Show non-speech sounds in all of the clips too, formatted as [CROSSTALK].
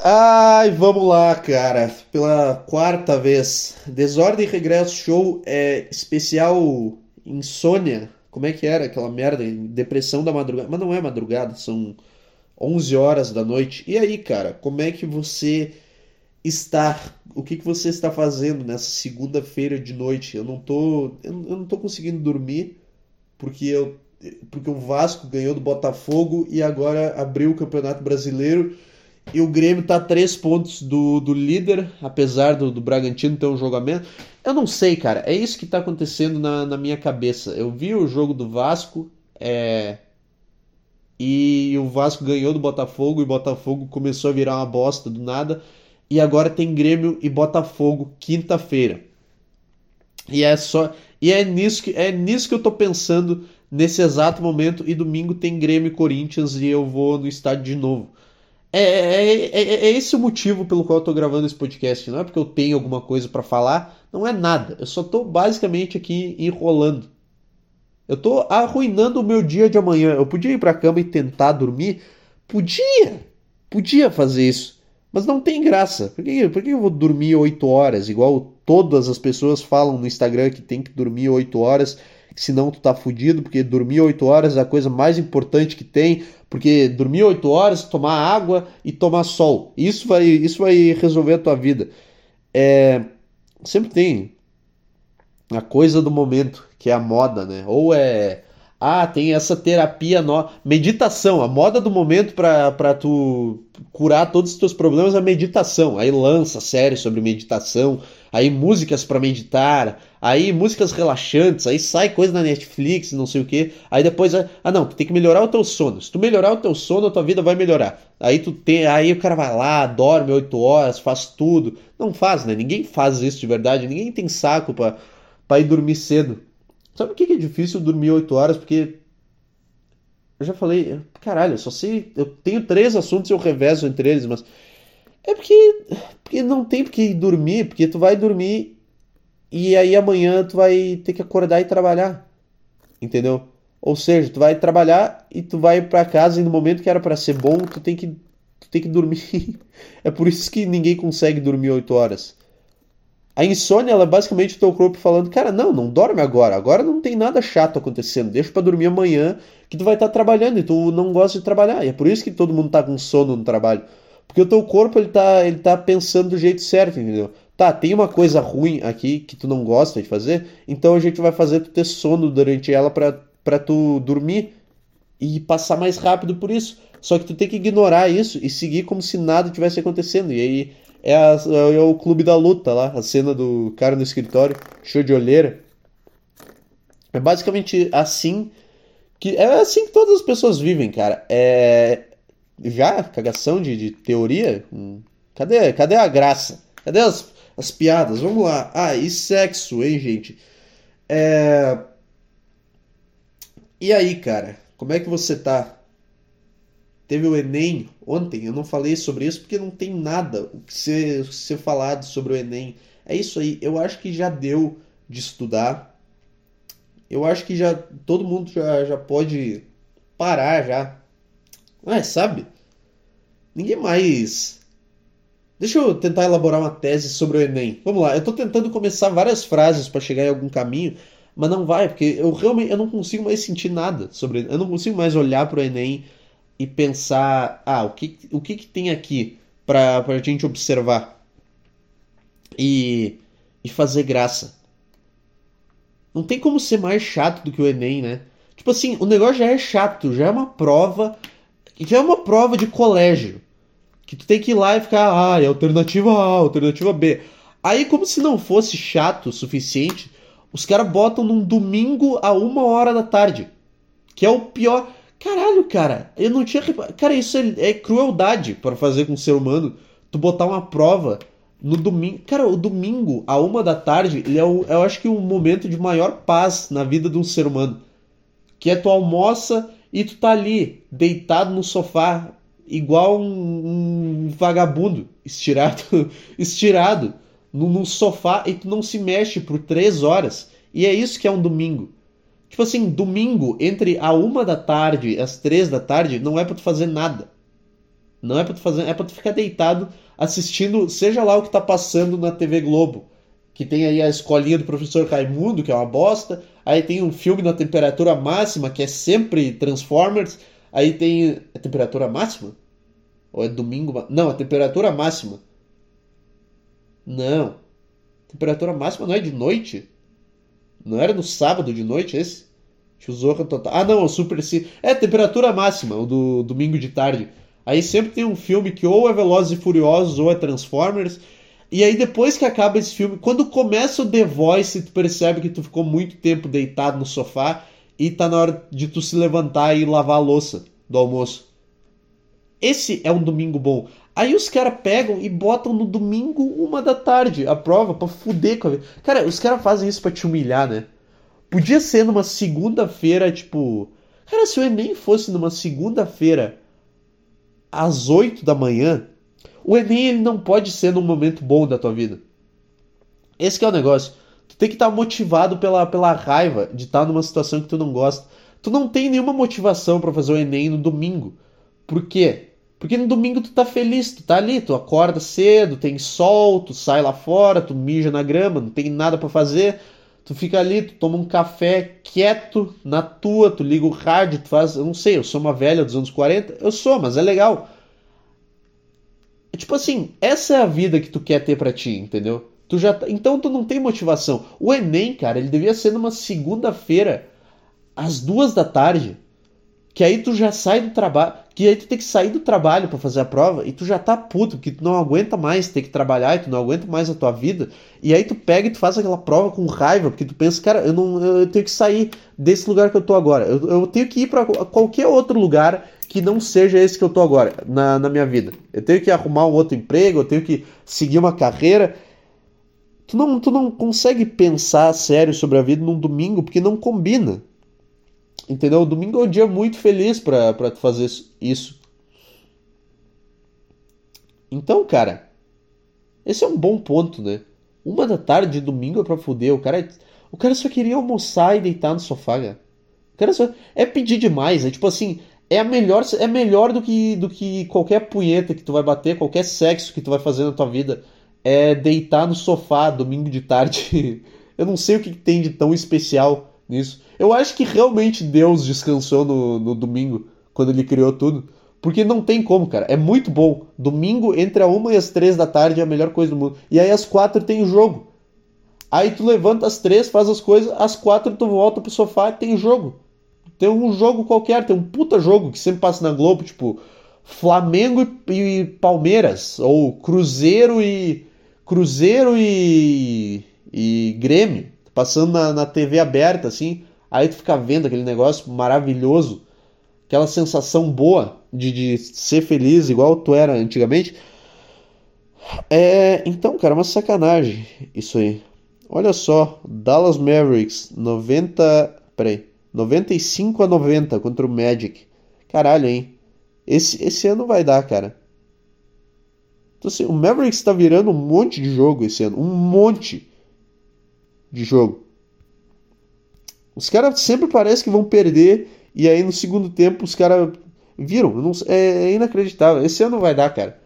Ai, vamos lá, cara. Pela quarta vez. Desordem e Regresso Show é especial insônia. Como é que era aquela merda? Depressão da madrugada. Mas não é madrugada, são 11 horas da noite. E aí, cara, como é que você está? O que, que você está fazendo nessa segunda-feira de noite? Eu não tô, eu não tô conseguindo dormir porque eu porque o Vasco ganhou do Botafogo e agora abriu o Campeonato Brasileiro e o Grêmio tá a três pontos do, do líder, apesar do, do Bragantino ter um jogamento. Eu não sei, cara. É isso que tá acontecendo na, na minha cabeça. Eu vi o jogo do Vasco é... e o Vasco ganhou do Botafogo e o Botafogo começou a virar uma bosta do nada. E agora tem Grêmio e Botafogo quinta-feira. E é só. E é nisso que, é nisso que eu tô pensando nesse exato momento. E domingo tem Grêmio e Corinthians e eu vou no estádio de novo. É, é, é, é, esse o motivo pelo qual eu tô gravando esse podcast. Não é porque eu tenho alguma coisa para falar, não é nada. Eu só tô basicamente aqui enrolando. Eu tô arruinando o meu dia de amanhã. Eu podia ir pra cama e tentar dormir? Podia! Podia fazer isso. Mas não tem graça. Por que, por que eu vou dormir 8 horas? Igual todas as pessoas falam no Instagram que tem que dormir 8 horas senão tu tá fudido, porque dormir 8 horas é a coisa mais importante que tem, porque dormir 8 horas, tomar água e tomar sol. Isso vai, isso vai resolver a tua vida. É, sempre tem a coisa do momento, que é a moda, né? Ou é ah, tem essa terapia nova. Meditação, a moda do momento para tu curar todos os teus problemas é a meditação. Aí lança série sobre meditação, aí músicas para meditar, aí músicas relaxantes, aí sai coisa na Netflix, não sei o que. Aí depois, ah não, tu tem que melhorar o teu sono. Se tu melhorar o teu sono, a tua vida vai melhorar. Aí tu tem, aí o cara vai lá, dorme 8 horas, faz tudo. Não faz, né? Ninguém faz isso de verdade, ninguém tem saco para ir dormir cedo. Sabe por que é difícil dormir 8 horas? Porque. Eu já falei, caralho, eu só sei. Eu tenho três assuntos e eu revezo entre eles, mas. É porque. Porque não tem porque dormir, porque tu vai dormir e aí amanhã tu vai ter que acordar e trabalhar. Entendeu? Ou seja, tu vai trabalhar e tu vai para casa e no momento que era para ser bom, tu tem que tu tem que dormir. [LAUGHS] é por isso que ninguém consegue dormir 8 horas. A insônia, ela é basicamente o teu corpo falando, cara, não, não dorme agora. Agora não tem nada chato acontecendo. Deixa para dormir amanhã que tu vai estar tá trabalhando e tu não gosta de trabalhar. E é por isso que todo mundo tá com sono no trabalho. Porque o teu corpo, ele tá, ele tá pensando do jeito certo, entendeu? Tá, tem uma coisa ruim aqui que tu não gosta de fazer, então a gente vai fazer tu ter sono durante ela para tu dormir e passar mais rápido por isso. Só que tu tem que ignorar isso e seguir como se nada tivesse acontecendo. E aí é, a, é o clube da luta lá, a cena do cara no escritório, show de olheira. É basicamente assim que é assim que todas as pessoas vivem, cara. É já cagação de, de teoria. Hum, cadê, cadê a graça? Cadê as, as piadas? Vamos lá. Ah, e sexo, hein, gente? É... E aí, cara? Como é que você tá? Teve o Enem ontem, eu não falei sobre isso porque não tem nada o que ser, ser falado sobre o Enem. É isso aí, eu acho que já deu de estudar. Eu acho que já todo mundo já, já pode parar já. Ah, sabe? Ninguém mais. Deixa eu tentar elaborar uma tese sobre o Enem. Vamos lá, eu tô tentando começar várias frases para chegar em algum caminho, mas não vai, porque eu realmente eu não consigo mais sentir nada sobre Eu não consigo mais olhar para o Enem e pensar, ah, o que, o que, que tem aqui para a gente observar e, e fazer graça. Não tem como ser mais chato do que o Enem, né? Tipo assim, o negócio já é chato, já é uma prova, já é uma prova de colégio. Que tu tem que ir lá e ficar, ah, é alternativa A, alternativa B. Aí, como se não fosse chato o suficiente, os caras botam num domingo a uma hora da tarde. Que é o pior. Caralho, cara, eu não tinha. Cara, isso é, é crueldade para fazer com o ser humano. Tu botar uma prova no domingo. Cara, o domingo, a uma da tarde, ele é o, eu acho que o momento de maior paz na vida de um ser humano. Que é tu almoça e tu tá ali, deitado no sofá, igual um, um vagabundo, estirado, [LAUGHS] estirado no sofá e tu não se mexe por três horas. E é isso que é um domingo. Tipo assim, domingo, entre a uma da tarde e as três da tarde, não é pra tu fazer nada. Não é pra tu fazer, é pra tu ficar deitado assistindo, seja lá o que tá passando na TV Globo. Que tem aí a escolinha do professor Raimundo, que é uma bosta. Aí tem um filme na temperatura máxima, que é sempre Transformers. Aí tem. É temperatura máxima? Ou é domingo? Não, é temperatura máxima. Não. Temperatura máxima não é de noite? Não era no sábado de noite esse? Chuzorra total. Ah, não, o Super C. É, temperatura máxima, o do domingo de tarde. Aí sempre tem um filme que ou é Velozes e Furiosos ou é Transformers. E aí depois que acaba esse filme, quando começa o The Voice, tu percebe que tu ficou muito tempo deitado no sofá e tá na hora de tu se levantar e lavar a louça do almoço. Esse é um domingo bom. Aí os caras pegam e botam no domingo, uma da tarde, a prova, pra fuder com a vida. Cara, os caras fazem isso pra te humilhar, né? Podia ser numa segunda-feira, tipo. Cara, se o Enem fosse numa segunda-feira, às 8 da manhã, o Enem ele não pode ser num momento bom da tua vida. Esse é o negócio. Tem que estar motivado pela, pela raiva de estar numa situação que tu não gosta. Tu não tem nenhuma motivação para fazer o Enem no domingo. Por quê? Porque no domingo tu tá feliz, tu tá ali, tu acorda cedo, tem sol, tu sai lá fora, tu mija na grama, não tem nada para fazer. Tu fica ali, tu toma um café quieto na tua, tu liga o rádio, tu faz. Eu não sei, eu sou uma velha dos anos 40, eu sou, mas é legal. Tipo assim, essa é a vida que tu quer ter para ti, entendeu? Tu já, tá, então tu não tem motivação. O Enem, cara, ele devia ser numa segunda-feira, às duas da tarde. Que aí tu já sai do trabalho. Que aí tu tem que sair do trabalho para fazer a prova e tu já tá puto, porque tu não aguenta mais ter que trabalhar e tu não aguenta mais a tua vida. E aí tu pega e tu faz aquela prova com raiva, porque tu pensa, cara, eu não eu tenho que sair desse lugar que eu tô agora. Eu, eu tenho que ir para qualquer outro lugar que não seja esse que eu tô agora na, na minha vida. Eu tenho que arrumar um outro emprego, eu tenho que seguir uma carreira. Tu não, tu não consegue pensar sério sobre a vida num domingo porque não combina. Entendeu? O domingo é um dia muito feliz pra, pra tu fazer isso. Então, cara, esse é um bom ponto, né? Uma da tarde de domingo é pra fuder. O cara, o cara só queria almoçar e deitar no sofá, cara. O cara só. É pedir demais. É tipo assim. É, a melhor, é melhor do que, do que qualquer punheta que tu vai bater, qualquer sexo que tu vai fazer na tua vida. É deitar no sofá domingo de tarde. [LAUGHS] Eu não sei o que tem de tão especial nisso. Eu acho que realmente Deus descansou no, no domingo, quando ele criou tudo. Porque não tem como, cara. É muito bom. Domingo, entre a uma e as três da tarde, é a melhor coisa do mundo. E aí às quatro tem o jogo. Aí tu levanta às três, faz as coisas, às quatro tu volta pro sofá e tem jogo. Tem um jogo qualquer, tem um puta jogo que sempre passa na Globo, tipo Flamengo e, e Palmeiras, ou Cruzeiro e. Cruzeiro e. e Grêmio. Passando na, na TV aberta, assim. Aí tu fica vendo aquele negócio maravilhoso, aquela sensação boa de, de ser feliz igual tu era antigamente. É, então, cara, uma sacanagem isso aí. Olha só, Dallas Mavericks 90, peraí, 95 a 90 contra o Magic. Caralho, hein? Esse, esse ano vai dar, cara. Então, assim, o Mavericks tá virando um monte de jogo esse ano, um monte de jogo. Os caras sempre parece que vão perder e aí no segundo tempo os caras viram. Não, é, é, inacreditável. Esse ano vai dar, cara.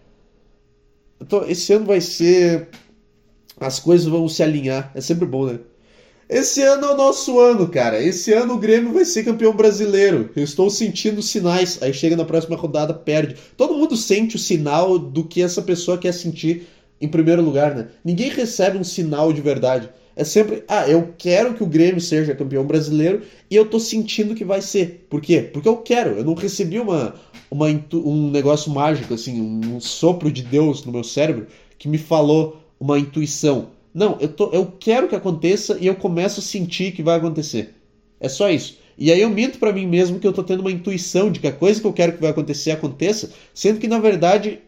Tô, esse ano vai ser. As coisas vão se alinhar. É sempre bom, né? Esse ano é o nosso ano, cara. Esse ano o Grêmio vai ser campeão brasileiro. Eu estou sentindo sinais. Aí chega na próxima rodada, perde. Todo mundo sente o sinal do que essa pessoa quer sentir em primeiro lugar, né? Ninguém recebe um sinal de verdade. É sempre, ah, eu quero que o Grêmio seja campeão brasileiro e eu tô sentindo que vai ser. Por quê? Porque eu quero. Eu não recebi uma, uma um negócio mágico, assim, um sopro de Deus no meu cérebro que me falou uma intuição. Não, eu, tô, eu quero que aconteça e eu começo a sentir que vai acontecer. É só isso. E aí eu minto para mim mesmo que eu tô tendo uma intuição de que a coisa que eu quero que vai acontecer aconteça, sendo que na verdade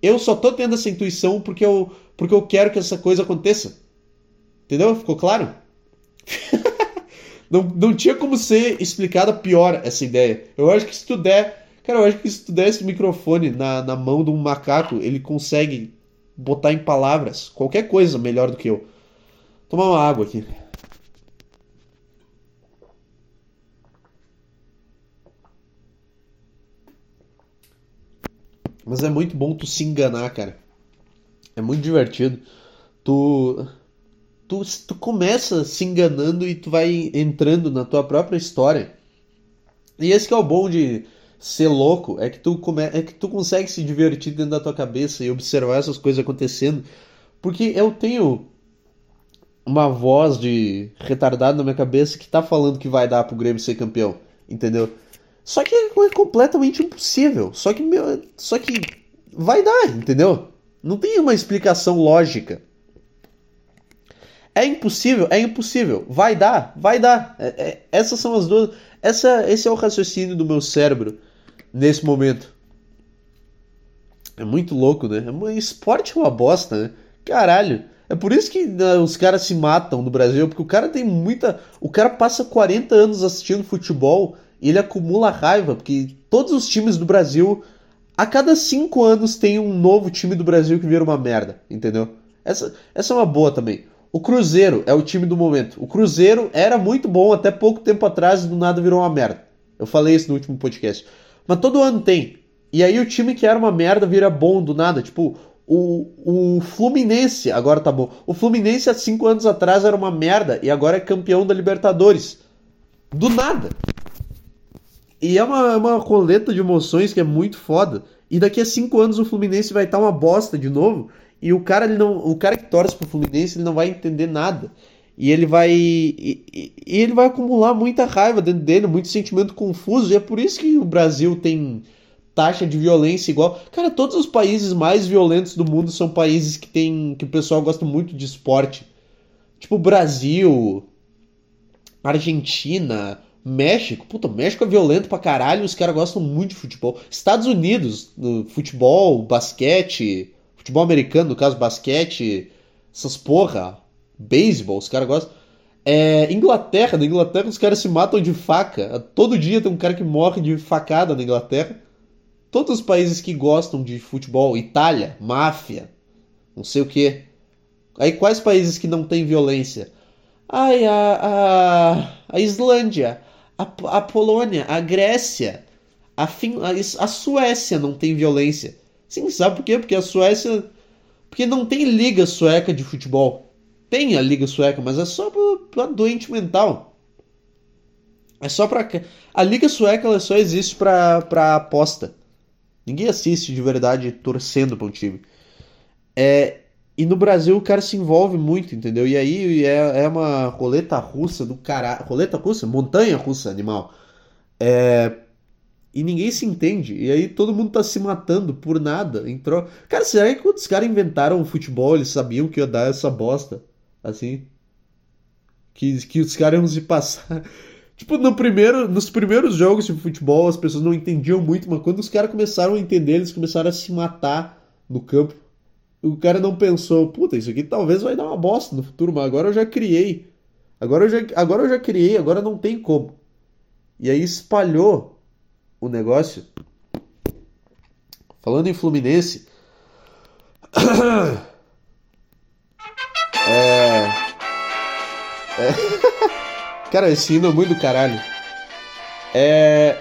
eu só tô tendo essa intuição porque eu, porque eu quero que essa coisa aconteça. Entendeu? Ficou claro? [LAUGHS] não, não tinha como ser explicada pior essa ideia. Eu acho que se tu der. Cara, eu acho que se tu der esse microfone na, na mão de um macaco, ele consegue botar em palavras qualquer coisa melhor do que eu. Tomar uma água aqui. Mas é muito bom tu se enganar, cara. É muito divertido. Tu, tu, tu começa se enganando e tu vai entrando na tua própria história. E esse é o bom de ser louco, é que tu, come, é que tu consegue se divertir dentro da tua cabeça e observar essas coisas acontecendo. Porque eu tenho uma voz de retardado na minha cabeça que tá falando que vai dar pro Grêmio ser campeão, entendeu? Só que é completamente impossível. Só que, meu, só que vai dar, entendeu? Não tem uma explicação lógica. É impossível, é impossível. Vai dar, vai dar. É, é, essas são as duas. Essa, esse é o raciocínio do meu cérebro nesse momento. É muito louco, né? O esporte é uma bosta, né? Caralho. É por isso que né, os caras se matam no Brasil, porque o cara tem muita. O cara passa 40 anos assistindo futebol e ele acumula raiva, porque todos os times do Brasil, a cada 5 anos, tem um novo time do Brasil que vira uma merda, entendeu? Essa, essa é uma boa também. O Cruzeiro é o time do momento. O Cruzeiro era muito bom até pouco tempo atrás e do nada virou uma merda. Eu falei isso no último podcast. Mas todo ano tem. E aí o time que era uma merda vira bom do nada. Tipo, o, o Fluminense agora tá bom. O Fluminense há cinco anos atrás era uma merda e agora é campeão da Libertadores. Do nada. E é uma, uma coleta de emoções que é muito foda. E daqui a cinco anos o Fluminense vai estar tá uma bosta de novo. E o cara, ele não, o cara que torce pro Fluminense ele não vai entender nada. E ele vai. E, e, ele vai acumular muita raiva dentro dele, muito sentimento confuso. E é por isso que o Brasil tem taxa de violência igual. Cara, todos os países mais violentos do mundo são países que tem que o pessoal gosta muito de esporte. Tipo Brasil, Argentina, México. Puta, México é violento pra caralho, os caras gostam muito de futebol. Estados Unidos, futebol, basquete, futebol americano, no caso basquete, essas porra, beisebol, os caras gostam. É, Inglaterra, na Inglaterra os caras se matam de faca. Todo dia tem um cara que morre de facada na Inglaterra. Todos os países que gostam de futebol, Itália, máfia, não sei o que. Aí quais países que não tem violência? Ai, a, a, a Islândia, a, a Polônia, a Grécia, a, fin, a, a Suécia não tem violência. Sim, sabe por quê? Porque a Suécia. Porque não tem liga sueca de futebol. Tem a liga sueca, mas é só pra, doente mental. É só pra. A liga sueca ela só existe pra aposta. Ninguém assiste de verdade torcendo para um time. É, e no Brasil o cara se envolve muito, entendeu? E aí é, é uma roleta russa do caralho. Roleta russa? Montanha russa, animal. É, e ninguém se entende. E aí todo mundo tá se matando por nada. Entrou. Cara, será que quando os caras inventaram o futebol, eles sabiam que ia dar essa bosta? Assim? Que, que os caras iam se passar. [LAUGHS] Tipo, no primeiro, nos primeiros jogos de futebol as pessoas não entendiam muito, mas quando os caras começaram a entender, eles começaram a se matar no campo. O cara não pensou, puta, isso aqui talvez vai dar uma bosta no futuro, mas agora eu já criei. Agora eu já, agora eu já criei, agora não tem como. E aí espalhou o negócio. Falando em Fluminense. [CLEARS THROAT] é. É. [LAUGHS] Cara, esse hino é muito do caralho. É.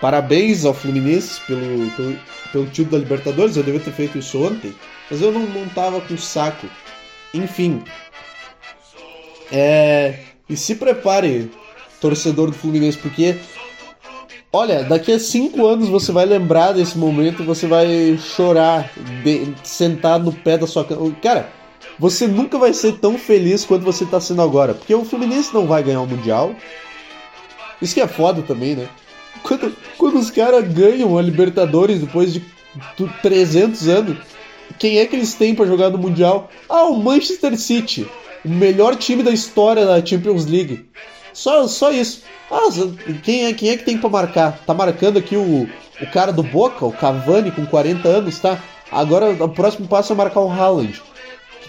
Parabéns ao Fluminense pelo, pelo, pelo título da Libertadores. Eu devia ter feito isso ontem, mas eu não, não tava com saco. Enfim. É. E se prepare, torcedor do Fluminense, porque. Olha, daqui a cinco anos você vai lembrar desse momento e você vai chorar de, sentado no pé da sua cama. Cara, você nunca vai ser tão feliz quanto você está sendo agora. Porque o Fluminense não vai ganhar o Mundial. Isso que é foda também, né? Quando, quando os caras ganham a Libertadores depois de 300 anos, quem é que eles têm para jogar no Mundial? Ah, o Manchester City. O melhor time da história da Champions League. Só, só isso. Ah, quem é, quem é que tem para marcar? Tá marcando aqui o, o cara do Boca, o Cavani, com 40 anos, tá? Agora o próximo passo é marcar o Haaland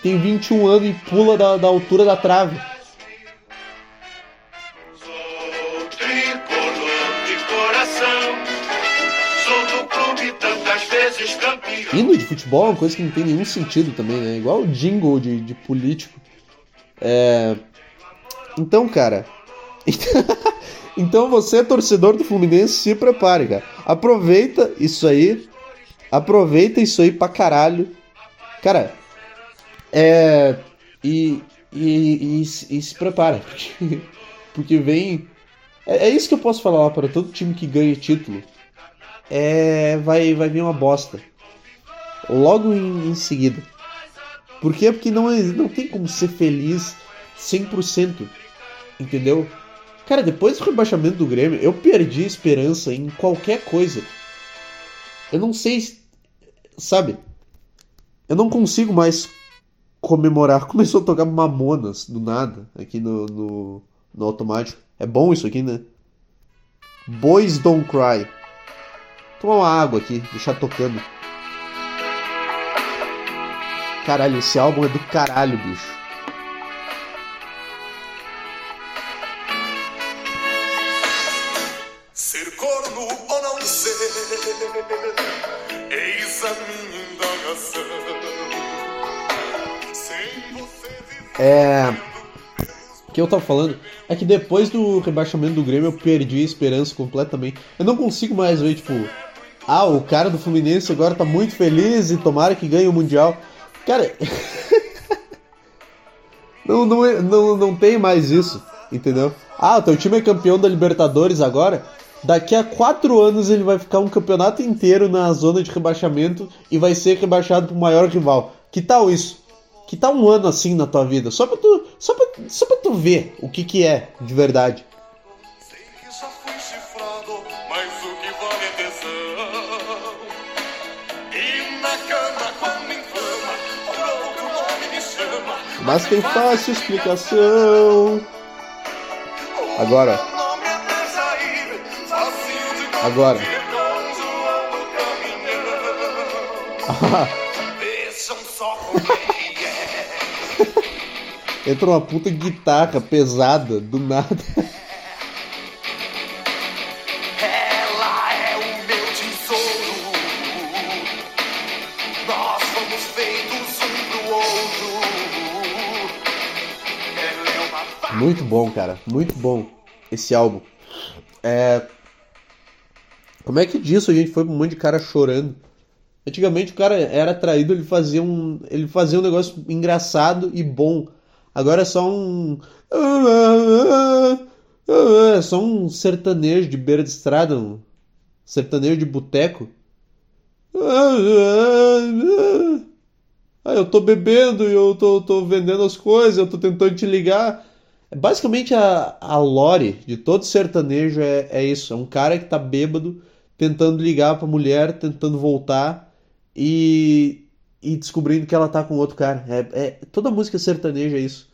tem 21 anos e pula da, da altura da trave. Hino de futebol é uma coisa que não tem nenhum sentido também, né? Igual o jingle de, de político. É... Então, cara. [LAUGHS] então você, torcedor do Fluminense, se prepare, cara. Aproveita isso aí Aproveita isso aí pra caralho. Cara, é. E. E, e, e se prepara. [LAUGHS] Porque, porque vem. É, é, isso que eu posso falar para todo time que ganha título. É. Vai, vai vir uma bosta. Logo em, em seguida. Por quê? Porque não, não tem como ser feliz 100%. Entendeu? Cara, depois do rebaixamento do Grêmio, eu perdi esperança em qualquer coisa. Eu não sei. Sabe? Eu não consigo mais comemorar. [LAUGHS] Começou a tocar Mamonas do nada aqui no, no, no automático. É bom isso aqui, né? Boys Don't Cry. Tomar uma água aqui, deixar tocando. Caralho, esse álbum é do caralho, bicho. Ser corno ou não ser, eis a minha indagação. É. O que eu tava falando é que depois do rebaixamento do Grêmio eu perdi a esperança completamente. Eu não consigo mais ver, tipo, ah, o cara do Fluminense agora tá muito feliz e tomara que ganhe o Mundial. Cara. [LAUGHS] não, não, é- não, não tem mais isso, entendeu? Ah, o teu time é campeão da Libertadores agora. Daqui a quatro anos ele vai ficar um campeonato inteiro na zona de rebaixamento e vai ser rebaixado pro maior rival. Que tal isso? Que tal um ano assim na tua vida? Só pra tu, só pra, só pra tu ver o que que é de verdade. Sei que já fui chifrado, mas o que vale é tesão. Entra uma puta guitarra pesada do nada. Ela é o meu tesouro. Nós fomos feitos um pro outro. Ela é uma. Muito bom, cara. Muito bom esse álbum. É. Como é que disso a gente foi pra um monte de cara chorando? Antigamente o cara era traído, ele fazia um. Ele fazia um negócio engraçado e bom. Agora é só um. É só um sertanejo de beira de estrada, um sertanejo de boteco. Ah, eu tô bebendo e eu tô, tô vendendo as coisas, eu tô tentando te ligar. Basicamente a, a lore de todo sertanejo é, é isso. É um cara que tá bêbado, tentando ligar pra mulher, tentando voltar e, e descobrindo que ela tá com outro cara. É, é- toda música sertaneja é isso.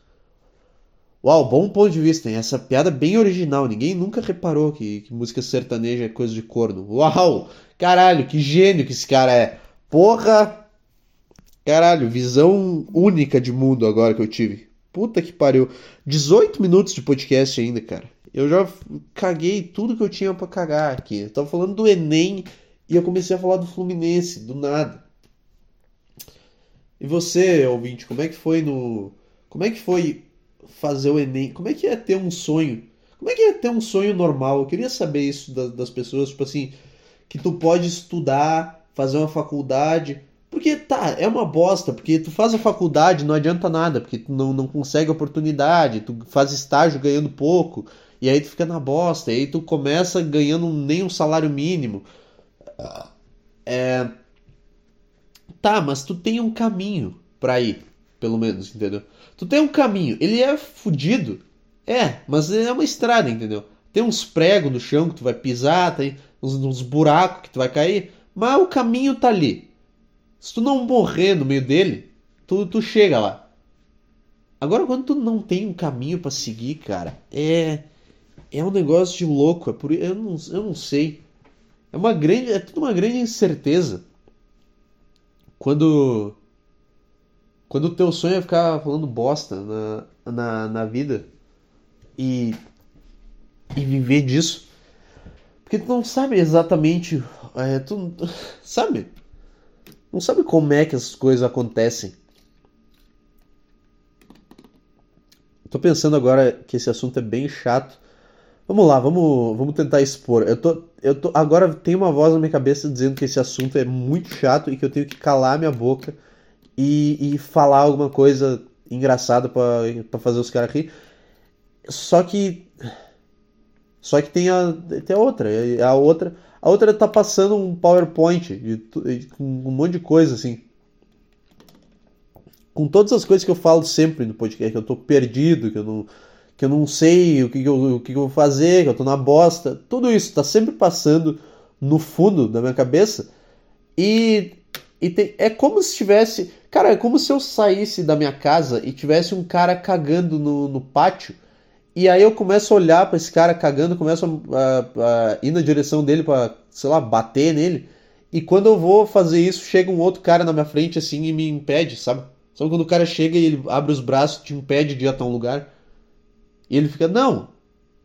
Uau, bom ponto de vista, hein? Essa piada é bem original. Ninguém nunca reparou que, que música sertaneja é coisa de corno. Uau! Caralho, que gênio que esse cara é. Porra! Caralho, visão única de mundo agora que eu tive. Puta que pariu. 18 minutos de podcast ainda, cara. Eu já caguei tudo que eu tinha pra cagar aqui. Eu tava falando do Enem e eu comecei a falar do Fluminense, do nada. E você, ouvinte, como é que foi no. Como é que foi fazer o Enem? Como é que é ter um sonho? Como é que é ter um sonho normal? Eu queria saber isso da- das pessoas, tipo assim, que tu pode estudar, fazer uma faculdade. Porque tá, é uma bosta, porque tu faz a faculdade, não adianta nada, porque tu não, não consegue oportunidade, tu faz estágio ganhando pouco, e aí tu fica na bosta, e aí tu começa ganhando nem um salário mínimo. É. Tá, mas tu tem um caminho pra ir, pelo menos, entendeu? Tu tem um caminho, ele é fudido, é, mas é uma estrada, entendeu? Tem uns pregos no chão que tu vai pisar, tem uns, uns buracos que tu vai cair, mas o caminho tá ali. Se tu não morrer no meio dele, tu, tu chega lá. Agora, quando tu não tem um caminho pra seguir, cara, é. É um negócio de louco. É por, eu, não, eu não sei. É uma grande. É tudo uma grande incerteza. Quando. Quando o teu sonho é ficar falando bosta na, na, na vida e. E viver disso. Porque tu não sabe exatamente. É, tu, [LAUGHS] sabe? Não sabe como é que as coisas acontecem. Tô pensando agora que esse assunto é bem chato. Vamos lá, vamos, vamos tentar expor. Eu tô, eu tô, agora tem uma voz na minha cabeça dizendo que esse assunto é muito chato e que eu tenho que calar minha boca e, e falar alguma coisa engraçada para fazer os caras rir. Só que só que tem a, tem a outra, a outra, a outra tá passando um PowerPoint com um monte de coisa assim. Com todas as coisas que eu falo sempre no podcast, que eu tô perdido, que eu não que eu não sei o que, eu, o que eu vou fazer, que eu tô na bosta. Tudo isso tá sempre passando no fundo da minha cabeça. E, e tem, é como se tivesse. Cara, é como se eu saísse da minha casa e tivesse um cara cagando no, no pátio. E aí eu começo a olhar para esse cara cagando, começo a, a, a ir na direção dele para, sei lá, bater nele. E quando eu vou fazer isso, chega um outro cara na minha frente assim e me impede, sabe? Sabe quando o cara chega e ele abre os braços, te impede de ir até um lugar? E ele fica, não,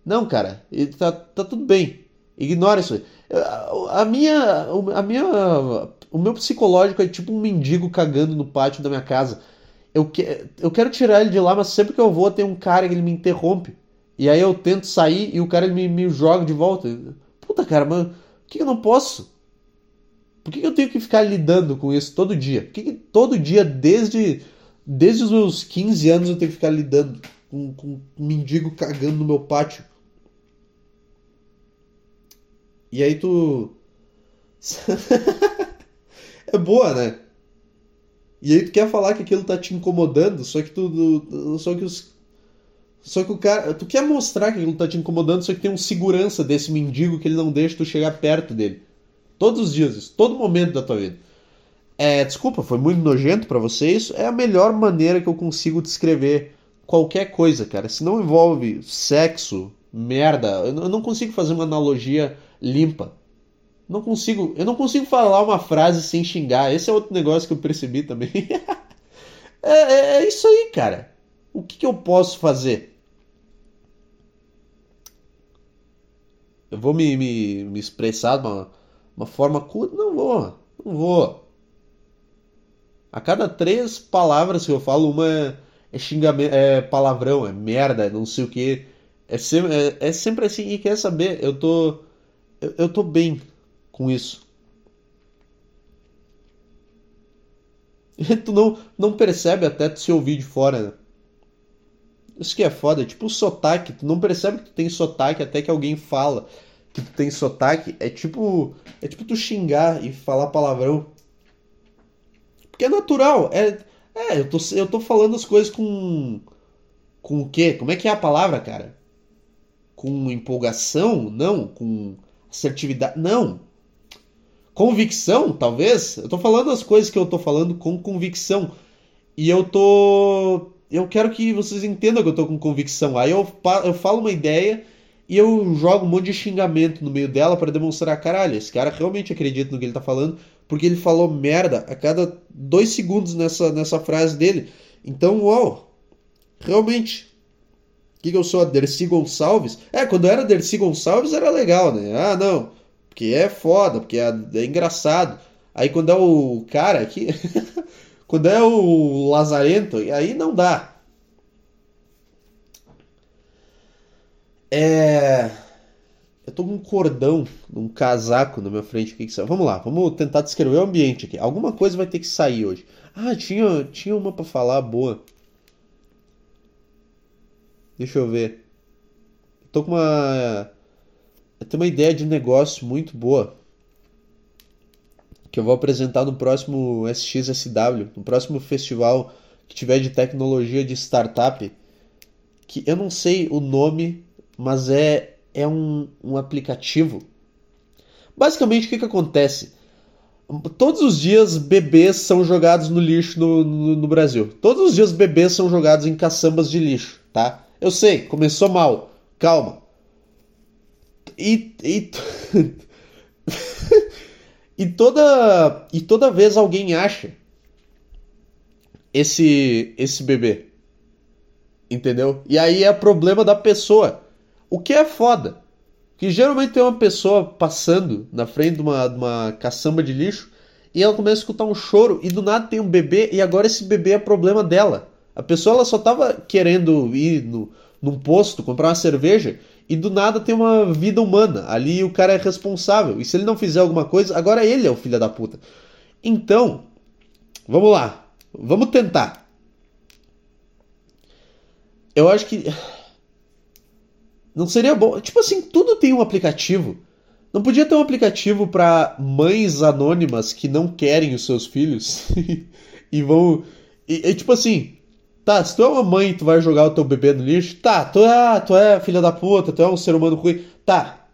não, cara, ele tá, tá tudo bem. Ignora isso. A minha, a minha, o meu psicológico é tipo um mendigo cagando no pátio da minha casa. Eu, que, eu quero tirar ele de lá, mas sempre que eu vou tem um cara que ele me interrompe. E aí eu tento sair e o cara me, me joga de volta. Puta, cara, por que eu não posso? Por que eu tenho que ficar lidando com isso todo dia? Por que, que todo dia, desde, desde os meus 15 anos, eu tenho que ficar lidando? Com, com um mendigo cagando no meu pátio. E aí tu. [LAUGHS] é boa, né? E aí tu quer falar que aquilo tá te incomodando, só que tu. Só que os. Só que o cara. Tu quer mostrar que aquilo tá te incomodando, só que tem um segurança desse mendigo que ele não deixa tu chegar perto dele. Todos os dias, todo momento da tua vida. É, desculpa, foi muito nojento para vocês. É a melhor maneira que eu consigo descrever qualquer coisa, cara. Se não envolve sexo, merda, eu não consigo fazer uma analogia limpa. Não consigo, eu não consigo falar uma frase sem xingar. Esse é outro negócio que eu percebi também. [LAUGHS] é, é, é, isso aí, cara. O que, que eu posso fazer? Eu vou me, me, me expressar de uma, uma forma curta? Não vou, não vou. A cada três palavras que eu falo, uma é é xingamento, é palavrão, é merda, não sei o que. É sempre, é, é sempre assim, e quer saber, eu tô. Eu, eu tô bem com isso. [LAUGHS] Tu não, não percebe até tu se ouvir de fora, né? Isso que é foda, é tipo sotaque, tu não percebe que tu tem sotaque até que alguém fala que tu tem sotaque. É tipo. É tipo tu xingar e falar palavrão. Porque é natural, é é, eu tô, eu tô falando as coisas com. Com o quê? Como é que é a palavra, cara? Com empolgação? Não. Com assertividade? Não. Convicção, talvez? Eu tô falando as coisas que eu tô falando com convicção. E eu tô. Eu quero que vocês entendam que eu tô com convicção. Aí eu, eu falo uma ideia e eu jogo um monte de xingamento no meio dela para demonstrar, caralho, esse cara realmente acredita no que ele tá falando porque ele falou merda a cada dois segundos nessa, nessa frase dele. Então, uau, realmente. O que, que eu sou? A Dercy Gonçalves? É, quando era Dercy Gonçalves era legal, né? Ah, não, porque é foda, porque é, é engraçado. Aí quando é o cara aqui. [LAUGHS] quando é o Lazarento, aí não dá. É. Eu tô com um cordão, um casaco na minha frente aqui. Que... Vamos lá, vamos tentar descrever o ambiente aqui. Alguma coisa vai ter que sair hoje. Ah, tinha, tinha uma para falar boa. Deixa eu ver. Eu tô com uma. Eu tenho uma ideia de negócio muito boa. Que eu vou apresentar no próximo SXSW, no próximo festival que tiver de tecnologia de startup. Que eu não sei o nome, mas é é um, um aplicativo. Basicamente, o que, que acontece? Todos os dias bebês são jogados no lixo no, no, no, Brasil. Todos os dias bebês são jogados em caçambas de lixo, tá? Eu sei, começou mal. Calma. E. E, [LAUGHS] e toda. E toda vez alguém acha esse, esse bebê. Entendeu? E aí é problema da pessoa. O que é foda. Que geralmente tem uma pessoa passando na frente de uma, de uma caçamba de lixo e ela começa a escutar um choro e do nada tem um bebê e agora esse bebê é problema dela. A pessoa ela só tava querendo ir no, num posto comprar uma cerveja e do nada tem uma vida humana. Ali o cara é responsável. E se ele não fizer alguma coisa, agora ele é o filho da puta. Então, vamos lá. Vamos tentar. Eu acho que. Não seria bom. Tipo assim, tudo tem um aplicativo. Não podia ter um aplicativo para mães anônimas que não querem os seus filhos [LAUGHS] e vão. E, e, tipo assim, tá, se tu é uma mãe e tu vai jogar o teu bebê no lixo, tá, tu é, tu é filha da puta, tu é um ser humano ruim, tá.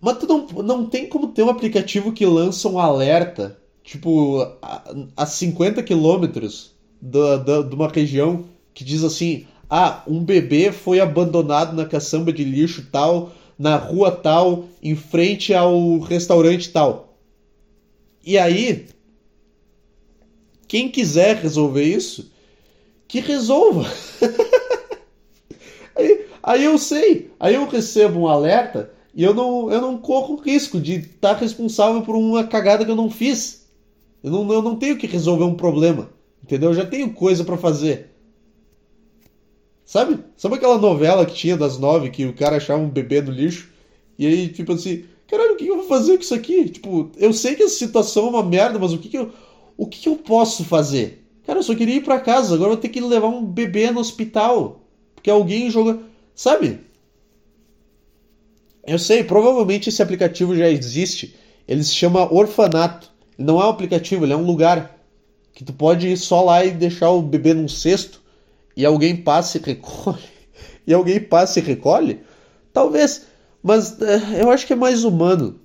Mas tu não, não tem como ter um aplicativo que lança um alerta, tipo, a, a 50 quilômetros de uma região que diz assim: ah, um bebê foi abandonado na caçamba de lixo tal, na rua tal, em frente ao restaurante tal. E aí, quem quiser resolver isso, que resolva. [LAUGHS] aí, aí eu sei, aí eu recebo um alerta e eu não, eu não corro risco de estar tá responsável por uma cagada que eu não fiz. Eu não, eu não tenho que resolver um problema, entendeu? Eu já tenho coisa para fazer. Sabe? Sabe aquela novela que tinha das nove que o cara achava um bebê no lixo? E aí, tipo assim, caralho, o que eu vou fazer com isso aqui? Tipo, eu sei que a situação é uma merda, mas o que, que eu. O que, que eu posso fazer? Cara, eu só queria ir para casa, agora vou ter que levar um bebê no hospital. Porque alguém joga. Sabe? Eu sei, provavelmente esse aplicativo já existe. Ele se chama Orfanato. Ele não é um aplicativo, ele é um lugar. Que tu pode ir só lá e deixar o bebê num cesto e alguém passa e recolhe, [LAUGHS] e alguém passa e recolhe, talvez, mas é, eu acho que é mais humano.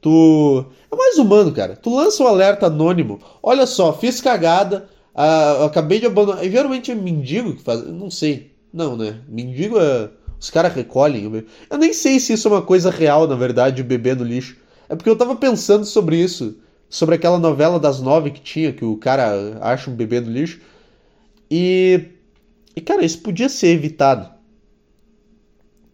Tu. É mais humano, cara. Tu lança um alerta anônimo. Olha só, fiz cagada, ah, acabei de abandonar. E geralmente é mendigo que faz. Não sei. Não, né? Mendigo é. Os caras recolhem. Eu nem sei se isso é uma coisa real, na verdade, o bebê no lixo. É porque eu tava pensando sobre isso. Sobre aquela novela das nove que tinha, que o cara acha um bebê no lixo. E e cara, isso podia ser evitado.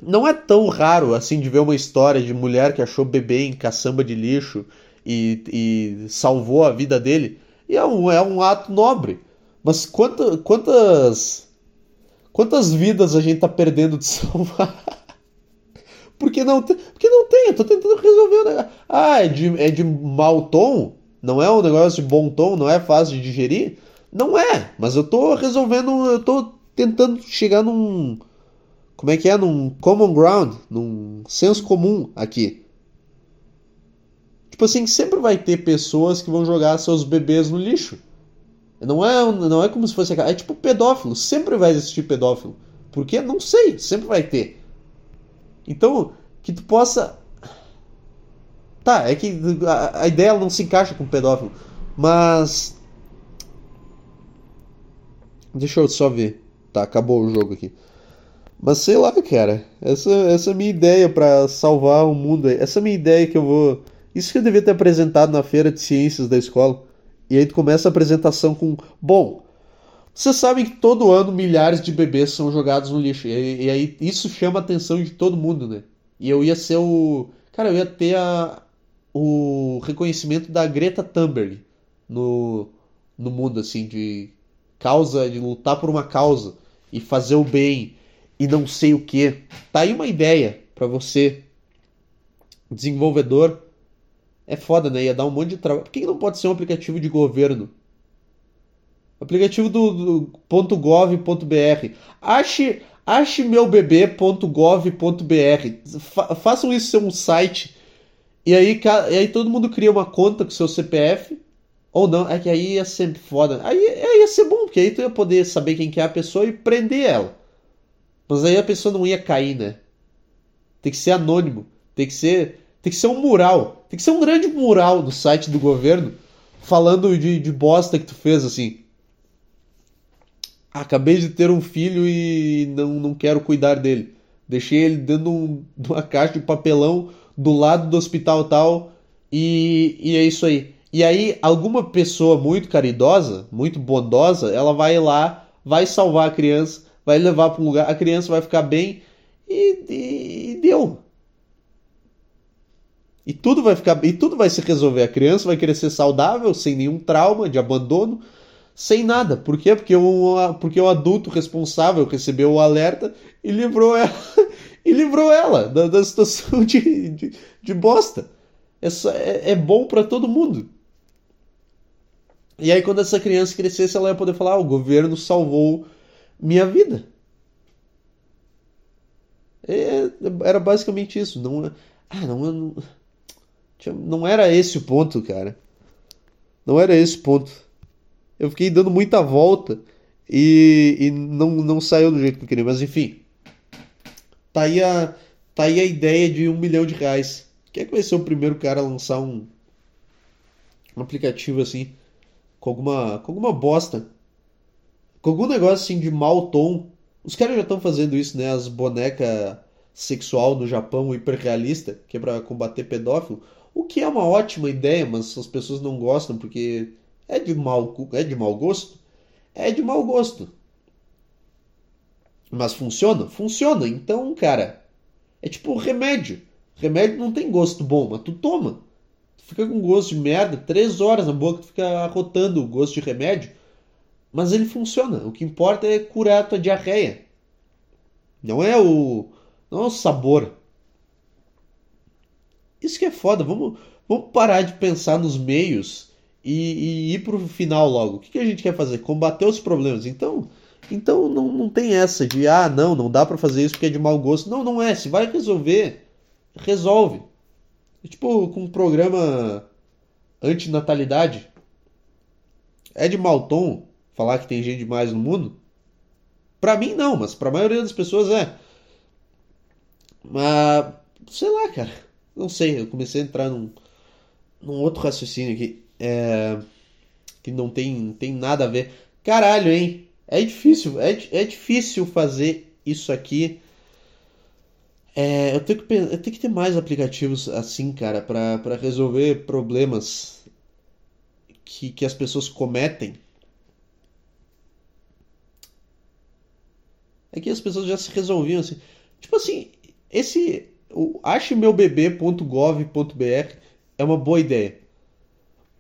Não é tão raro assim de ver uma história de mulher que achou bebê em caçamba de lixo e, e salvou a vida dele. E é um, é um ato nobre. Mas quanta, quantas. Quantas vidas a gente tá perdendo de [LAUGHS] salvar? porque não tem. Porque não tem, eu tô tentando resolver. Ah, é de, é de mau tom? Não é um negócio de bom tom? Não é fácil de digerir? Não é, mas eu tô resolvendo. Eu tô tentando chegar num. Como é que é? Num common ground, num senso comum aqui. Tipo assim, sempre vai ter pessoas que vão jogar seus bebês no lixo. Não é, não é como se fosse. É tipo pedófilo. Sempre vai existir pedófilo. Por quê? Não sei. Sempre vai ter. Então, que tu possa. Tá, é que a, a ideia não se encaixa com pedófilo. Mas. Deixa eu só ver. Tá, acabou o jogo aqui. Mas sei lá, cara. Essa, essa é minha ideia para salvar o mundo. Essa é minha ideia que eu vou. Isso que eu devia ter apresentado na feira de ciências da escola. E aí tu começa a apresentação com. Bom, vocês sabem que todo ano milhares de bebês são jogados no lixo. E, e, aí isso chama a atenção de todo mundo, né? E eu ia ser o. Cara, eu ia ter a, o reconhecimento da Greta Thunberg no, no mundo, assim, de causa, de lutar por uma causa e fazer o bem e não sei o que. Tá aí uma ideia para você, desenvolvedor. É foda, né? Ia dar um monte de trabalho. Por que não pode ser um aplicativo de governo? Aplicativo do, do .gov.br. Ache, ache meubebê.gov.br. Fa, façam isso ser um site. E aí, e aí todo mundo cria uma conta com seu CPF ou não, é que aí ia ser foda. Aí, aí ia ser bom, porque aí tu ia poder saber quem que é a pessoa e prender ela. Mas aí a pessoa não ia cair, né? Tem que ser anônimo. Tem que ser. Tem que ser um mural. Tem que ser um grande mural no site do governo falando de, de bosta que tu fez, assim. Acabei de ter um filho e não, não quero cuidar dele. Deixei ele dentro de uma caixa de papelão do lado do hospital tal. E, e é isso aí. E aí, alguma pessoa muito caridosa, muito bondosa, ela vai lá, vai salvar a criança, vai levar para um lugar, a criança vai ficar bem e, e, e, deu. E tudo vai ficar, e tudo vai se resolver. A criança vai crescer saudável, sem nenhum trauma de abandono, sem nada. Por quê? Porque o, porque o adulto responsável recebeu o alerta e livrou ela, [LAUGHS] e livrou ela da, da situação [LAUGHS] de, de, de bosta. É, só, é, é bom para todo mundo. E aí, quando essa criança crescesse, ela ia poder falar: ah, o governo salvou minha vida. É, era basicamente isso. Não, ah, não, não, não era esse o ponto, cara. Não era esse o ponto. Eu fiquei dando muita volta e, e não, não saiu do jeito que eu queria. Mas enfim, tá aí a, tá aí a ideia de um milhão de reais. Quem é que vai ser o primeiro cara a lançar um, um aplicativo assim, com alguma, com alguma bosta? Com algum negócio assim de mau tom. Os caras já estão fazendo isso, né? As bonecas sexual no Japão hiperrealista, que é para combater pedófilo. O que é uma ótima ideia, mas as pessoas não gostam porque é de mau, é de mau gosto. É de mau gosto. Mas funciona? Funciona. Então, cara, é tipo remédio. Remédio não tem gosto bom, mas tu toma. Fica com gosto de merda, três horas na boca, tu fica arrotando o gosto de remédio. Mas ele funciona. O que importa é curar a tua diarreia. Não é o, não é o sabor. Isso que é foda. Vamos, vamos parar de pensar nos meios e, e ir pro final logo. O que, que a gente quer fazer? Combater os problemas. Então, então não, não tem essa de ah, não, não dá para fazer isso porque é de mau gosto. Não, não é. Se vai resolver, resolve. É tipo com um programa antinatalidade. É de mau tom falar que tem gente demais no mundo? Pra mim não, mas pra maioria das pessoas é. Mas, sei lá, cara. Não sei, eu comecei a entrar num, num outro raciocínio aqui. É, que não tem, tem nada a ver. Caralho, hein? É difícil, é, é difícil fazer isso aqui. É, eu, tenho que, eu tenho que ter mais aplicativos assim, cara, para resolver problemas que, que as pessoas cometem. É que as pessoas já se resolviam assim. Tipo assim, esse o achemeubebê.gov.br é uma boa ideia.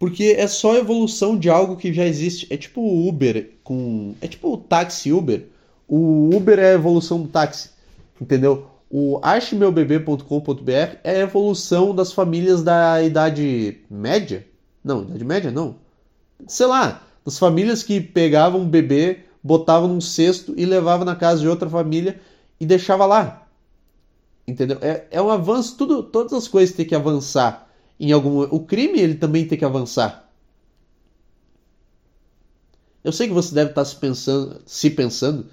Porque é só evolução de algo que já existe. É tipo o Uber com. É tipo o táxi Uber. O Uber é a evolução do táxi. Entendeu? O achemeubebê.com.br é a evolução das famílias da idade média. Não, idade média não. Sei lá, das famílias que pegavam um bebê, botavam num cesto e levavam na casa de outra família e deixava lá. Entendeu? É, é um avanço, tudo, todas as coisas têm que avançar em algum. O crime ele também tem que avançar. Eu sei que você deve estar se pensando, se pensando.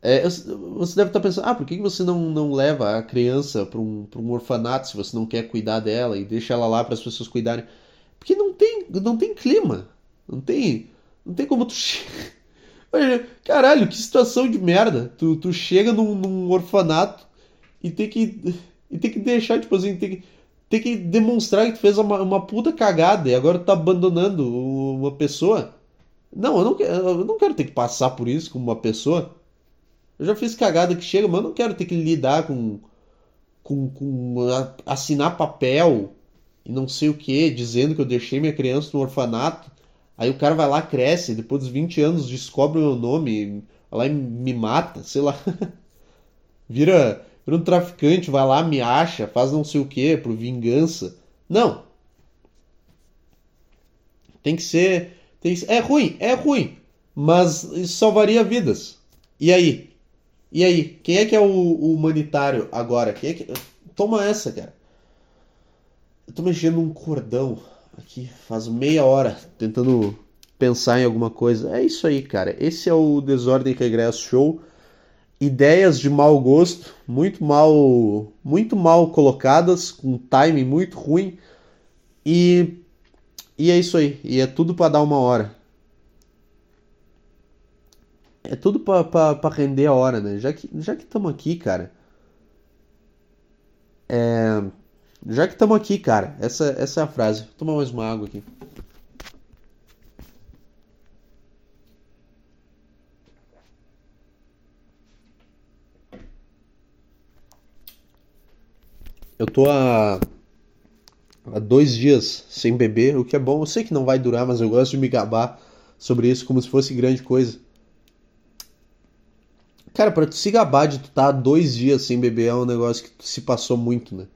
É, você deve estar pensando, ah, por que você não, não leva a criança para um, um orfanato se você não quer cuidar dela e deixa ela lá para as pessoas cuidarem? Porque não tem, não tem clima. Não tem, não tem como tu. [LAUGHS] Caralho, que situação de merda. Tu, tu chega num, num orfanato e ter que e ter que deixar, tipo assim, ter que, ter que demonstrar que tu fez uma, uma puta cagada e agora tu tá abandonando uma pessoa. Não, eu não, eu não quero ter que passar por isso como uma pessoa. Eu já fiz cagada que chega, mas eu não quero ter que lidar com, com, com assinar papel e não sei o que, dizendo que eu deixei minha criança no orfanato. Aí o cara vai lá, cresce, depois dos 20 anos descobre o meu nome, vai lá e me mata, sei lá. [LAUGHS] Vira Vira um traficante, vai lá, me acha, faz não sei o que, por vingança. Não. Tem que ser. Tem que, é ruim, é ruim. Mas isso salvaria vidas. E aí? E aí? Quem é que é o, o humanitário agora? Quem é que. Toma essa, cara. Eu tô mexendo um cordão aqui faz meia hora, tentando pensar em alguma coisa. É isso aí, cara. Esse é o Desordem Regresso Show ideias de mau gosto, muito mal, muito mal colocadas, com timing muito ruim. E e é isso aí, e é tudo para dar uma hora. É tudo para render a hora, né? Já que já estamos aqui, cara. É, já que estamos aqui, cara. Essa essa é a frase. Vou tomar mais uma água aqui. Eu tô há, há dois dias sem beber, o que é bom. Eu sei que não vai durar, mas eu gosto de me gabar sobre isso como se fosse grande coisa. Cara, pra tu se gabar de tu tá dois dias sem beber é um negócio que se passou muito, né?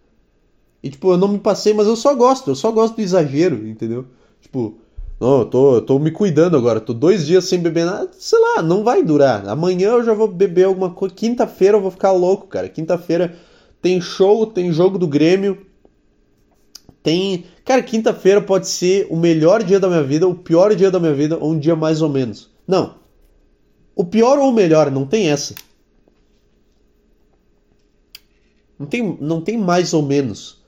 E tipo, eu não me passei, mas eu só gosto, eu só gosto do exagero, entendeu? Tipo, não, eu tô, eu tô me cuidando agora, tô dois dias sem beber nada, sei lá, não vai durar. Amanhã eu já vou beber alguma coisa, quinta-feira eu vou ficar louco, cara. Quinta-feira tem show, tem jogo do Grêmio, tem. Cara, quinta-feira pode ser o melhor dia da minha vida, o pior dia da minha vida, ou um dia mais ou menos. Não. O pior ou o melhor, não tem essa. Não tem, não tem mais ou menos.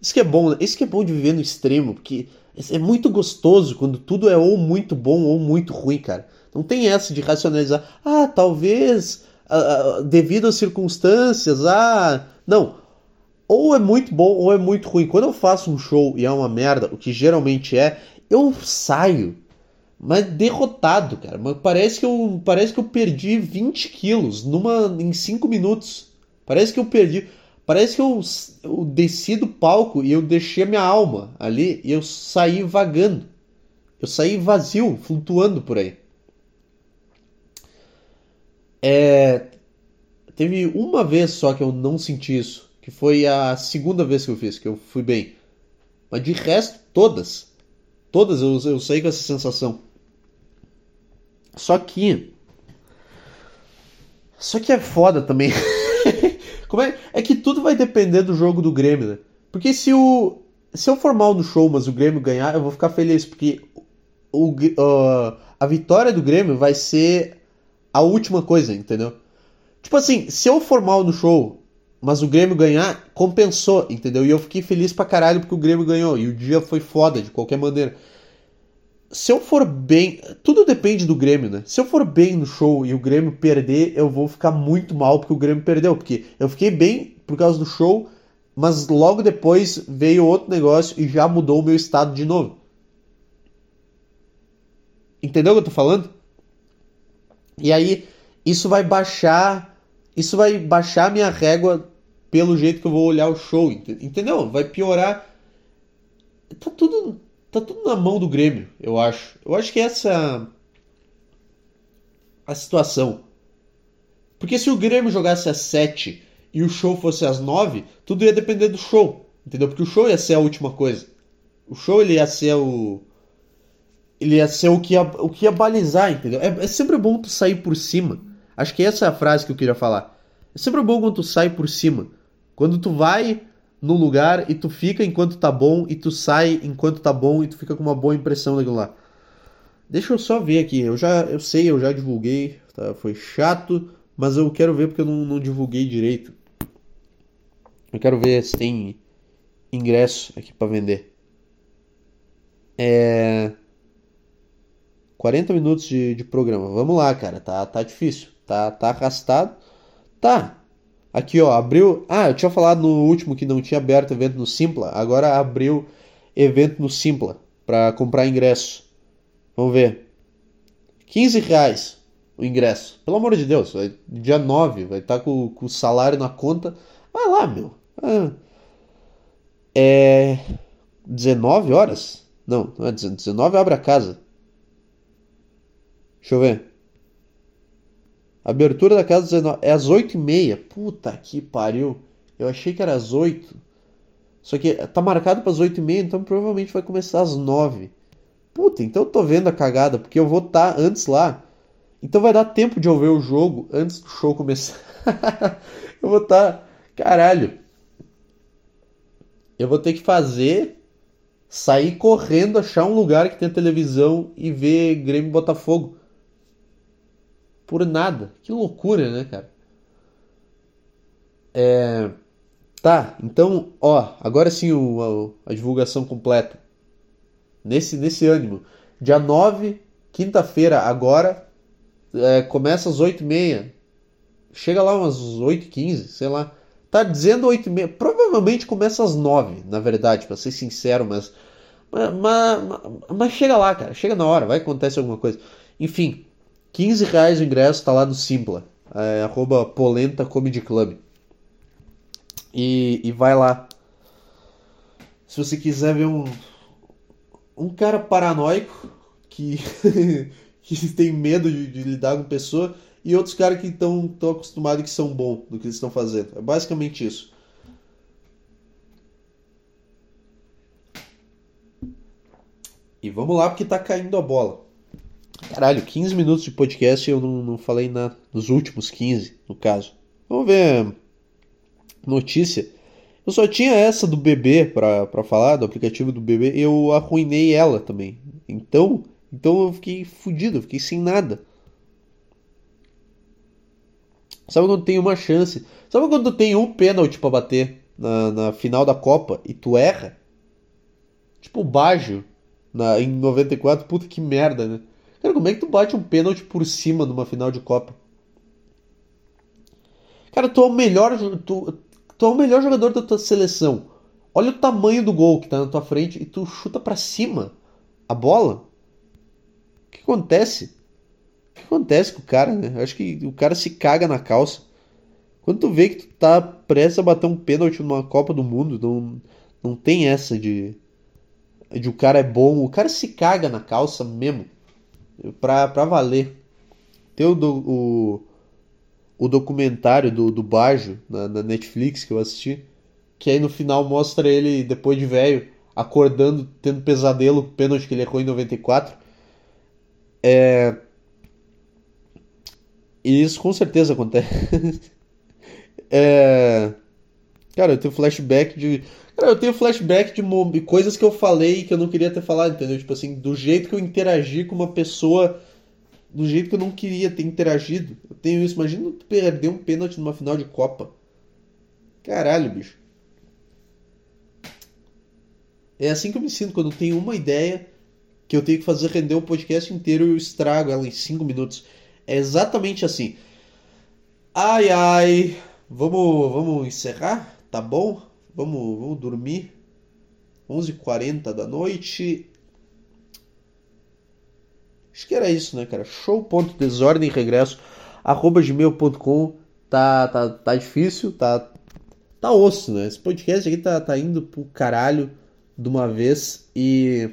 Isso que é bom, né? Isso que é bom de viver no extremo, porque é muito gostoso quando tudo é ou muito bom ou muito ruim, cara. Não tem essa de racionalizar. Ah, talvez devido às circunstâncias. Ah, não. Ou é muito bom ou é muito ruim. Quando eu faço um show e é uma merda, o que geralmente é, eu saio mas derrotado, cara. Mas parece que eu parece que eu perdi 20 quilos numa em 5 minutos. Parece que eu perdi. Parece que eu, eu desci do palco e eu deixei minha alma ali e eu saí vagando. Eu saí vazio, flutuando por aí. É, teve uma vez só que eu não senti isso, que foi a segunda vez que eu fiz, que eu fui bem. Mas de resto, todas. Todas eu, eu saí com essa sensação. Só que. Só que é foda também. [LAUGHS] Como é? É que tudo vai depender do jogo do Grêmio, né? Porque se o. Se eu for mal no show, mas o Grêmio ganhar, eu vou ficar feliz, porque o, uh, a vitória do Grêmio vai ser a última coisa, entendeu? Tipo assim, se eu for mal no show, mas o Grêmio ganhar, compensou, entendeu? E eu fiquei feliz pra caralho porque o Grêmio ganhou. E o dia foi foda, de qualquer maneira se eu for bem. Tudo depende do Grêmio, né? Se eu for bem no show e o Grêmio perder, eu vou ficar muito mal porque o Grêmio perdeu. Porque eu fiquei bem por causa do show, mas logo depois veio outro negócio e já mudou o meu estado de novo. Entendeu o que eu tô falando? E aí, isso vai baixar. Isso vai baixar a minha régua pelo jeito que eu vou olhar o show. Entendeu? Vai piorar. Tá tudo tá tudo na mão do Grêmio, eu acho. Eu acho que essa a situação. Porque se o Grêmio jogasse às 7 e o show fosse às 9, tudo ia depender do show, entendeu? Porque o show ia ser a última coisa. O show ele ia ser o ele ia ser o que ia, o que ia balizar, entendeu? É, é sempre bom tu sair por cima. Acho que essa é a frase que eu queria falar. É sempre bom quando tu sai por cima. Quando tu vai num lugar e tu fica enquanto tá bom e tu sai enquanto tá bom e tu fica com uma boa impressão daquilo lá. Deixa eu só ver aqui. Eu já eu sei, eu já divulguei, tá? Foi chato, mas eu quero ver porque eu não, não divulguei direito. Eu quero ver se tem ingresso aqui para vender. É 40 minutos de, de programa. Vamos lá, cara. Tá tá difícil. Tá tá arrastado. Tá, Aqui, ó, abriu. Ah, eu tinha falado no último que não tinha aberto evento no Simpla. Agora abriu evento no Simpla para comprar ingresso. Vamos ver. 15 reais o ingresso. Pelo amor de Deus, vai, dia 9, vai estar tá com, com, o salário na conta. Vai lá, meu. Ah. É. 19 horas? Não, não é 19 abre a casa. Deixa eu ver. Abertura da casa 19. É às 8h30. Puta que pariu. Eu achei que era às 8. Só que tá marcado para as 8h30, então provavelmente vai começar às 9. Puta, então eu tô vendo a cagada, porque eu vou estar tá antes lá. Então vai dar tempo de eu ver o jogo antes do show começar. [LAUGHS] eu vou estar. Tá... Caralho. Eu vou ter que fazer. Sair correndo, achar um lugar que tem televisão e ver Grêmio Botafogo por nada. Que loucura, né, cara? É... Tá, então, ó, agora sim o, a, a, divulgação completa. Nesse, nesse ânimo. Dia 9, quinta-feira, agora, é, começa às 8h30. Chega lá umas 8h15, sei lá. Tá dizendo 8h30. Provavelmente começa às 9 na verdade, pra ser sincero, mas mas, mas. mas chega lá, cara. Chega na hora, vai acontecer alguma coisa. Enfim, 15 reais o ingresso, tá lá no Simpla. É, arroba Polenta Comedy Club. E, e vai lá. Se você quiser ver um, um cara paranoico que, [LAUGHS] que tem medo de, de lidar com pessoa e outros caras que estão tão acostumados que são bons no que eles estão fazendo. É basicamente isso. E vamos lá, porque tá caindo a bola. Caralho, 15 minutos de podcast e eu não, não falei nada. Nos últimos 15, no caso. Vamos ver. Notícia. Eu só tinha essa do bebê pra, pra falar, do aplicativo do bebê. Eu arruinei ela também. Então, então eu fiquei fudido, eu fiquei sem nada. Sabe quando tem uma chance? Sabe quando tem um pênalti pra bater na, na final da Copa e tu erra? Tipo o Baggio na, em 94, puta que merda, né? Cara, como é que tu bate um pênalti por cima numa final de Copa? Cara, tu é o melhor, tu, tu é o melhor jogador da tua seleção. Olha o tamanho do gol que tá na tua frente e tu chuta para cima a bola. O que acontece? O que acontece com o cara, né? Eu acho que o cara se caga na calça. Quando tu vê que tu tá prestes a bater um pênalti numa Copa do Mundo, não, não tem essa de de o cara é bom, o cara se caga na calça mesmo. Pra, valer. Tem o, o, o documentário do, do Bajo na, na, Netflix que eu assisti. Que aí no final mostra ele, depois de velho, acordando, tendo pesadelo, pênalti que ele errou em 94. É. E isso com certeza acontece. [LAUGHS] é. Cara, eu tenho flashback de Cara, eu tenho flashback de coisas que eu falei que eu não queria ter falado, entendeu? Tipo assim, do jeito que eu interagi com uma pessoa, do jeito que eu não queria ter interagido. Eu tenho isso. Imagina perder um pênalti numa final de Copa. Caralho, bicho. É assim que eu me sinto quando eu tenho uma ideia que eu tenho que fazer render o podcast inteiro e eu estrago ela em 5 minutos. É exatamente assim. Ai ai. Vamos, vamos encerrar? Tá bom? Vamos, vamos dormir. 11h40 da noite. Acho que era isso, né, cara? Show.desordem regresso arroba gmail.com tá, tá, tá difícil, tá, tá osso, né? Esse podcast aqui tá, tá indo pro caralho de uma vez e.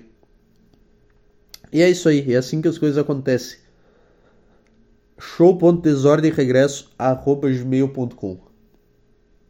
E é isso aí, é assim que as coisas acontecem. show.desordem regresso arroba gmail.com